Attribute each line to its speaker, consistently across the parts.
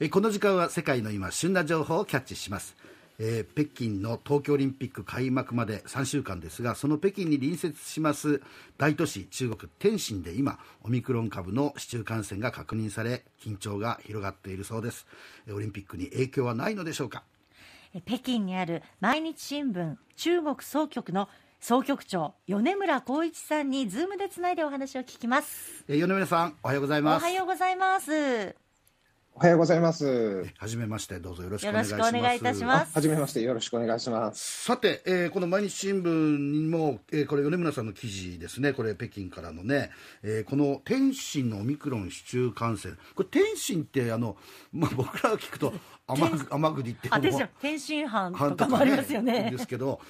Speaker 1: えこの時間は世界の今旬な情報をキャッチします、えー北京の東京オリンピック開幕まで3週間ですがその北京に隣接します大都市中国天津で今オミクロン株の市中感染が確認され緊張が広がっているそうです。えオリンピックに影響はないのでしょうか？
Speaker 2: え北京にある毎日新聞中国総局の総局長米村光一さんにズームでつないでお話を聞きます。
Speaker 1: えー米村さんおはようござい
Speaker 2: お
Speaker 1: ます。
Speaker 2: はようございます
Speaker 3: おはようございます。
Speaker 1: はじめましてどうぞよろしくお願いします。
Speaker 2: くお願いいたします。
Speaker 3: はじめまして、よろしくお願いします。
Speaker 1: さて、えーこの毎日新聞にも、えーこれ米村さんの記事ですね。これ北京からのね、えーこの天津のオミクロン市中感染。これ天津ってあの、まあ、僕らが聞くと 天天栗って
Speaker 2: 天津飯とかもありますよね。
Speaker 1: ですけど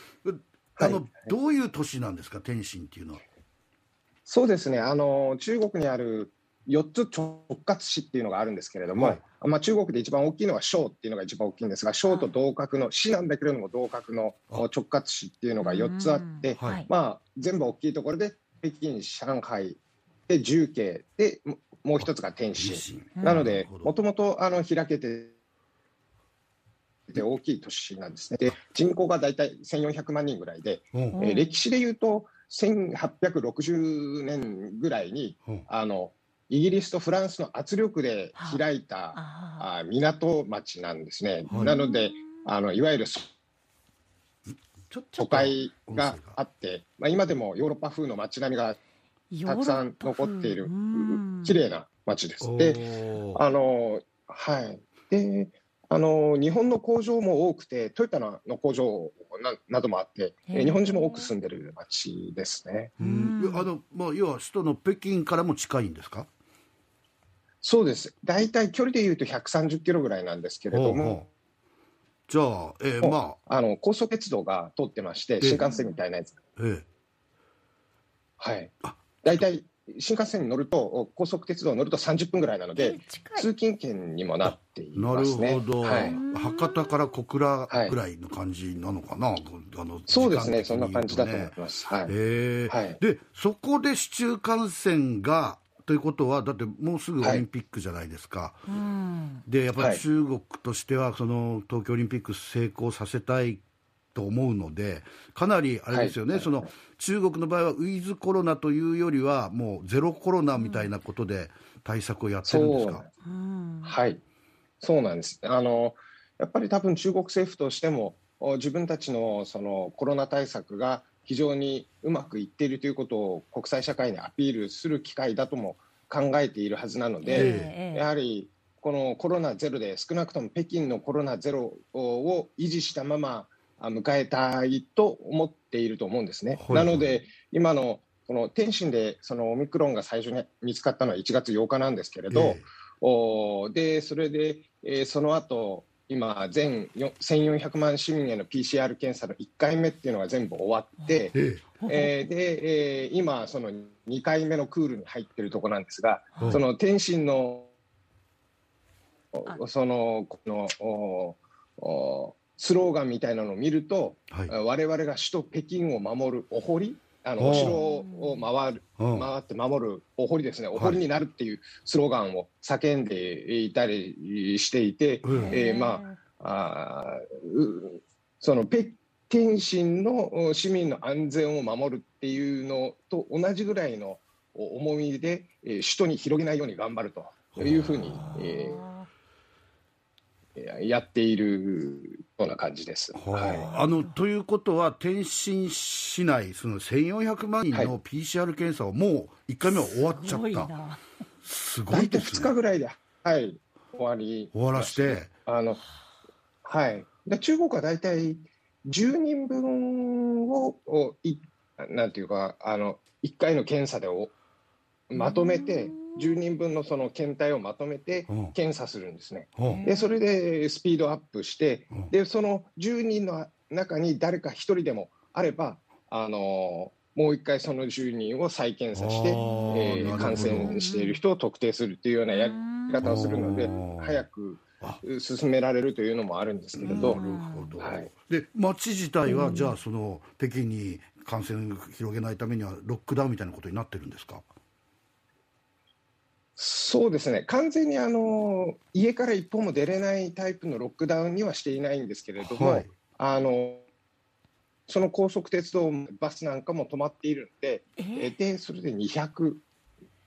Speaker 1: あの、
Speaker 3: はい。
Speaker 1: どういう都市なんですか天津っていうのは。
Speaker 3: そうですね、あの中国にある4つ直轄市っていうのがあるんですけれども、
Speaker 1: はい。
Speaker 3: まあ、中国で一番大きいのは省っていうのが一番大きいんですが、省と同格の市なんだけれども、同格の
Speaker 1: あ。
Speaker 3: 直轄市っていうのが4つあって、まあ、全部大きいところで、北京、上海で重慶で、ももう一つが天津。
Speaker 1: 津。
Speaker 3: なのでもともとあの開けてて大きい都市なんですね。で、人口が大体1400万人ぐらいで、えー歴史でいうと、1860年ぐらいに、
Speaker 1: うん。
Speaker 3: あのイギリスとフランスの圧力で開いた、
Speaker 2: あ
Speaker 3: あ港町なんですね。
Speaker 1: はい。
Speaker 3: なので、あのいわゆる都
Speaker 1: っと。
Speaker 3: 会があって、まあ、今でもヨーロッパ風の街並みが
Speaker 2: ー
Speaker 3: たくさん残っている
Speaker 2: うん。
Speaker 3: 綺麗な街です。
Speaker 1: お
Speaker 3: で、
Speaker 1: ー
Speaker 3: あのはい。で、あの日本の工場も多くて、トヨタの工場ななどもあって、日本人も多く住んでる街ですね。
Speaker 1: あのまあ、要は首都の北京からも近いんですか？
Speaker 3: そうです。大体距離でいうと130キロぐらいなんですけれど
Speaker 1: ほううじゃあ、えーまあ
Speaker 3: あの高速鉄道が通ってまして、
Speaker 1: え
Speaker 3: 新幹線みたいなやつ。
Speaker 1: え
Speaker 3: はい
Speaker 1: あ。
Speaker 3: 大体新幹線に乗ると、高速鉄道に乗ると30分ぐらいなので、通勤圏にもなってい
Speaker 1: えなる
Speaker 3: ますね。
Speaker 1: ほど、
Speaker 3: はい。
Speaker 1: 博多から小倉ぐらいの感じなのかな、あの
Speaker 3: そうですね。
Speaker 1: 時間的に言うと
Speaker 3: そんな感じだと思います。はい。
Speaker 1: ええ
Speaker 3: はい
Speaker 1: でそこで市中感染がということはだってもうすぐオリンピックじゃないですか、
Speaker 2: うん。
Speaker 1: でやっぱ
Speaker 3: はい。
Speaker 1: り中国としてはその東京オリンピック成功させたいと思うのでかなりあれですよね、
Speaker 3: はい。
Speaker 1: その中国の場合はウィズコロナというよりはもうゼロコロナみたいなことで対策をやってるんですか、
Speaker 2: うん。
Speaker 3: はい、そうなんです。あのやっぱり多分中国政府としてもお自分たちのそのコロナ対策が非常にうまくいっているということを国際社会にアピールする機会だとも考えているはずなので、
Speaker 2: ええ。
Speaker 3: やはりこのコロナゼロで少なくとも北京のコロナゼロを維持したままあ迎えたいと思っていると思うんですね。
Speaker 1: はい
Speaker 3: なので今のこの天津でそのオミクロンが最初に見つかったのは1月8日なんですけれど、
Speaker 1: え。
Speaker 3: おーでそれで、えーその後今全よ1400万市民への PCR 検査の1回目っていうのが全部終わって、
Speaker 1: ええ。
Speaker 3: えーで、えー今その2回目のクールに入ってるところなんですが、
Speaker 1: はい。
Speaker 3: その天津の
Speaker 2: あ。
Speaker 3: そのこのおおスローガンみたいなのを見ると、
Speaker 1: はい。
Speaker 3: 我々が首都北京を守るお堀
Speaker 1: お
Speaker 3: 城を回る
Speaker 1: うん。
Speaker 3: 回って守るお堀ですね、
Speaker 1: い。
Speaker 3: お堀になるっていうスローガンを叫んでいたりしていて、
Speaker 1: うん。
Speaker 3: えーまあうその北天津のお市民の安全を守るっていうのと同じぐらいのお重みで、えー首都に広げないように頑張るというふうに、えーやっているような感じです。
Speaker 1: は
Speaker 3: はい。
Speaker 1: あ、あのということは、天津市内、その1400万人
Speaker 3: は
Speaker 1: の PCR 検査はもう1回目は終わっちゃ
Speaker 2: すごい
Speaker 1: った、
Speaker 2: な。
Speaker 1: すご
Speaker 3: 大体2
Speaker 1: いですね、
Speaker 3: 日ぐらいで、はい、終わり。
Speaker 1: 終わらして、
Speaker 3: あの、はい。で中国は大体10人分を、おいなんていうか、あの、1回の検査でおまとめて、10人分のその検体をまとめて
Speaker 1: うん。
Speaker 3: 検査するんですね。
Speaker 1: うん。
Speaker 3: で、それでスピードアップして、
Speaker 1: うん。
Speaker 3: で、その10人の中に誰か1人でもあれば、あのもう一回その10人を再検査して、えー感染している人を特定するというようなやり方をするので
Speaker 1: うん、
Speaker 3: 早く
Speaker 1: あ。
Speaker 3: 進められるというのもあるんですけれど、
Speaker 1: なるほど、
Speaker 3: はい。
Speaker 1: で町自体は、じゃあ、その北京に感染を広げないためには、ロックダウンみたいなことになってるんですか？
Speaker 3: そうですね、完全にあの家から一歩も出れないタイプのロックダウンにはしていないんですけれども、
Speaker 1: はい。
Speaker 3: あのその高速鉄道、バスなんかも止まっているので、
Speaker 2: え
Speaker 3: えでそれで200、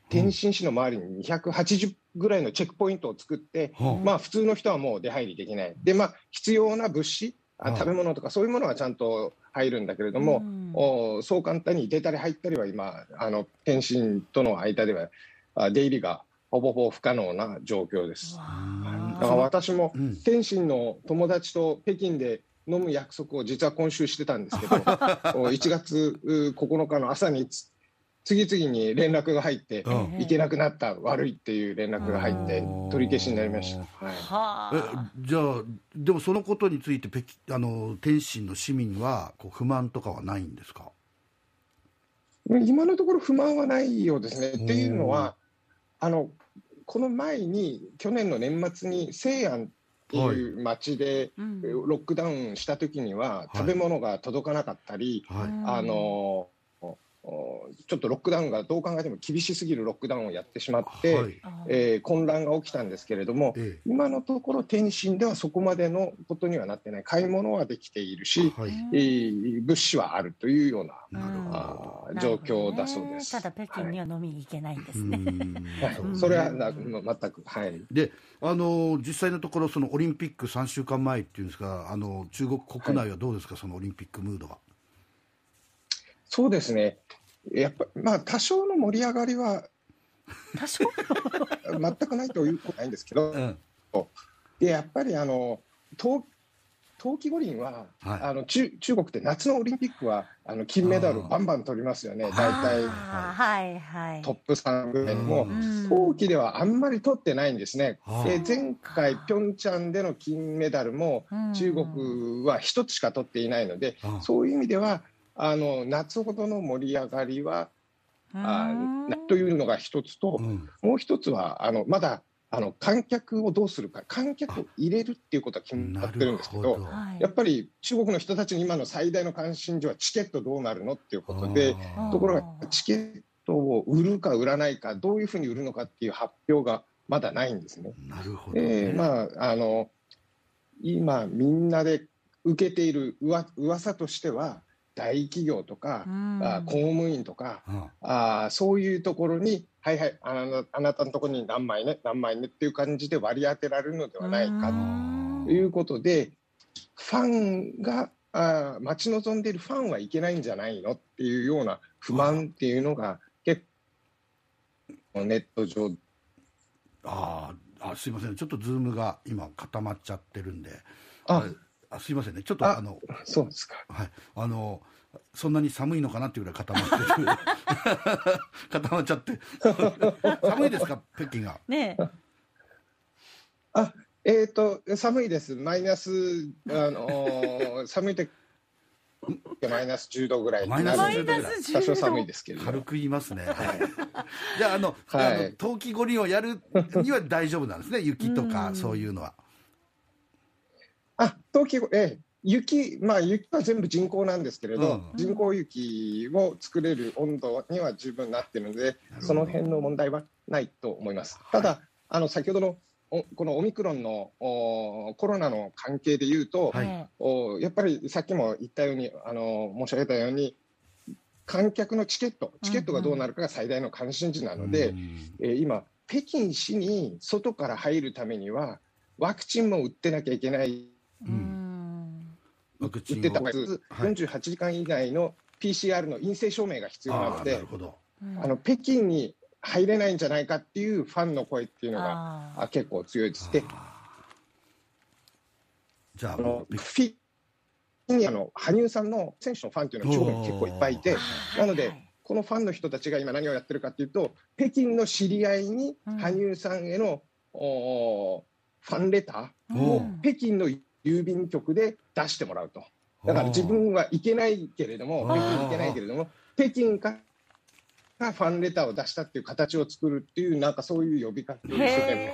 Speaker 3: 天津市の周りに280ぐらいのチェックポイントを作って、
Speaker 1: は
Speaker 3: まあ、普通の人はもう出入りできない、でまあ、必要な物資、あ
Speaker 1: はい。
Speaker 3: 食べ物とかそういうものはちゃんと入るんだけれども、
Speaker 2: うん。
Speaker 3: おそう簡単に出たり入ったりは今、あの天津との間ではあ出入りがほぼほぼ不可能な状況です。
Speaker 2: わ
Speaker 3: だ
Speaker 2: あ
Speaker 3: から私も
Speaker 1: うん。
Speaker 3: 天津の友達と北京で飲む約束を実は今週してたんですけど、お1月う9日の朝につ次々に連絡が入って、
Speaker 1: うん。
Speaker 3: 行けなくなった、悪いっていう連絡が入って
Speaker 1: うん、
Speaker 3: 取り消しになりました。はい。
Speaker 1: え
Speaker 2: はあ。
Speaker 1: じゃあでもそのことについて北京あの天津の市民はこう不満とかはないんですか？
Speaker 3: 今のところ不満はないようですね。
Speaker 1: うん
Speaker 3: っていうのはあのこの前に去年の年末に西安っていう町で
Speaker 2: うん。
Speaker 3: ロックダウンした時には
Speaker 1: い。
Speaker 3: 食べ物が届かなかったり、
Speaker 1: はい、
Speaker 2: うん。
Speaker 3: あのおちょっとロックダウンがどう考えても厳しすぎるロックダウンをやってしまって、
Speaker 1: はい。
Speaker 2: あ
Speaker 3: えー混乱が起きたんですけれども、
Speaker 1: え
Speaker 3: 今のところ天津ではそこまでのことにはなってない買い物はできている
Speaker 1: え
Speaker 3: し、
Speaker 1: はい、
Speaker 3: えー物資はあるというようなあ状況だそうです。
Speaker 2: ただ北京には飲みに行けないんです
Speaker 1: う
Speaker 2: ね。
Speaker 1: ん。
Speaker 3: はい。
Speaker 1: そ
Speaker 3: れはな全く、はい、
Speaker 1: であの実際のところそのオリンピック3週間前っていうんですかあの中国国内はどうですか、そのオリンピックムードは。
Speaker 3: そうですね、やっぱまあ、多少の盛り上がりは
Speaker 2: 多少？
Speaker 3: 全くないということはないんですけど、
Speaker 1: うん。
Speaker 3: でやっぱりあの冬冬季五輪は、
Speaker 1: はい。
Speaker 3: あの中中国って夏のオリンピックはあの金メダルバンバン取りますよね、大体。
Speaker 2: はいはい。
Speaker 3: トップ3ぐらいにも冬季ではあんまり取ってないんですね。
Speaker 1: はあ
Speaker 3: で前回、ピョンチャンでの金メダルも
Speaker 2: うん。
Speaker 3: 中国は1つしか取っていないので、
Speaker 1: あ
Speaker 3: そういう意味ではあの夏ほどの盛り上がりはあというのが一つと
Speaker 1: う、ん。
Speaker 3: もう一つはあのまだあの観客をどうするか、観客を入れるっていうことは決ま
Speaker 1: な
Speaker 3: ってるん
Speaker 1: る
Speaker 3: ですけど、やっぱり中国の人たちの今の最大の関心事はチケットどうなるのっていうことで、ところがチケットを売るか売らないか、どういうふうに売るのかっていう発表がまだないんですね。
Speaker 1: なるほど、ね。
Speaker 3: えーまあ、あの今、みんなで受けているうわ噂としては、大企業とか、
Speaker 2: うん。
Speaker 3: あ公務員とか、
Speaker 1: あ
Speaker 3: あそういうところに、はいはいあな、あなたのところに何枚ね、何枚ねっていう感じで割り当てられるのではないか
Speaker 2: うん。
Speaker 3: ということで、ファンが、あ待ち望んでいるファンはいけないんじゃないのっていうような不満っていうのが、結構ネット上。
Speaker 1: あーあすいません。ちょっとズームが今固まっちゃってるんで。
Speaker 3: あ
Speaker 1: あすいませんね。ちょっと
Speaker 3: あ
Speaker 1: あの
Speaker 3: そうですか。
Speaker 1: はい。あのそんなに寒いのかなっていうぐらい固まってる。固まっちゃって。寒いですか？北京が。
Speaker 2: ねえ。
Speaker 3: あえー、と寒いです、マイナス、あのー寒い時マイナス10度ぐらい。になるので
Speaker 1: マイナ
Speaker 2: ス10度。
Speaker 3: 多少寒いですけれど。
Speaker 1: 軽
Speaker 3: も、
Speaker 1: く言いますね、
Speaker 3: はい。
Speaker 1: じゃああの,、
Speaker 3: はい。
Speaker 1: あの冬季五輪をやるには大丈夫なんですね。雪とか
Speaker 2: うん。
Speaker 1: そういうのは
Speaker 3: あ冬季、ええ。雪、まあ、雪は全部人工なんですけれど、
Speaker 1: うん。
Speaker 3: 人工雪を作れる温度には十分なっているのでその辺の問題はないと思います。ただ、あの先ほどのおこのオミクロンのおコロナの関係でいうと、
Speaker 1: はい。
Speaker 2: ね
Speaker 3: おやっぱりさっきも言ったようにあの申し上げたように観客のチケットチケットがどうなるかが最大の関心事なので、
Speaker 1: うん
Speaker 3: えー今北京市に外から入るためにはワクチンも打ってなきゃいけない
Speaker 2: えうん。
Speaker 1: ワクチンを。
Speaker 3: 打ってた方が
Speaker 1: はい。
Speaker 3: 48時間以内の PCR の陰性証明が必要なので
Speaker 1: るほど。
Speaker 2: うん。
Speaker 3: あの北京に入れないんじゃないかっていうファンの声っていうのが
Speaker 2: あ
Speaker 3: あ結構強いです。で
Speaker 1: あー。じゃあ
Speaker 3: あのフィギュアの羽生さんの選手のファンっていうのは中国に結構いっぱいいて
Speaker 2: ー。
Speaker 3: なのでこのファンの人たちが今何をやってるかっていうと北京の知り合いに
Speaker 2: うん。
Speaker 3: 羽生さんへの、おーファンレターを
Speaker 2: うん。
Speaker 3: 北京の郵便局で出してもらうと。だから自分は行けないけれども北京行けないけれども北京かファンレターを出したっていう形を作るっていうなんかそういう呼びかけを一生懸命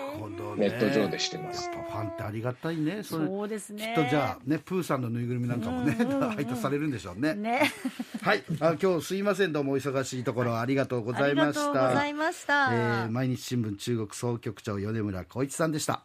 Speaker 3: ネット上でしてます。
Speaker 1: やっぱファンってありがたいねそれ。
Speaker 2: そうですね。
Speaker 1: きっとじゃあねプーさんのぬいぐるみなんかもね、配達されるんでしょうね。
Speaker 2: ね。
Speaker 1: はい。あ今日すいません。どうもお忙しいところありがとうございまし
Speaker 2: ありがとうござ
Speaker 1: た
Speaker 2: いました、
Speaker 1: えー毎日新聞中国総局長米村浩一さんでした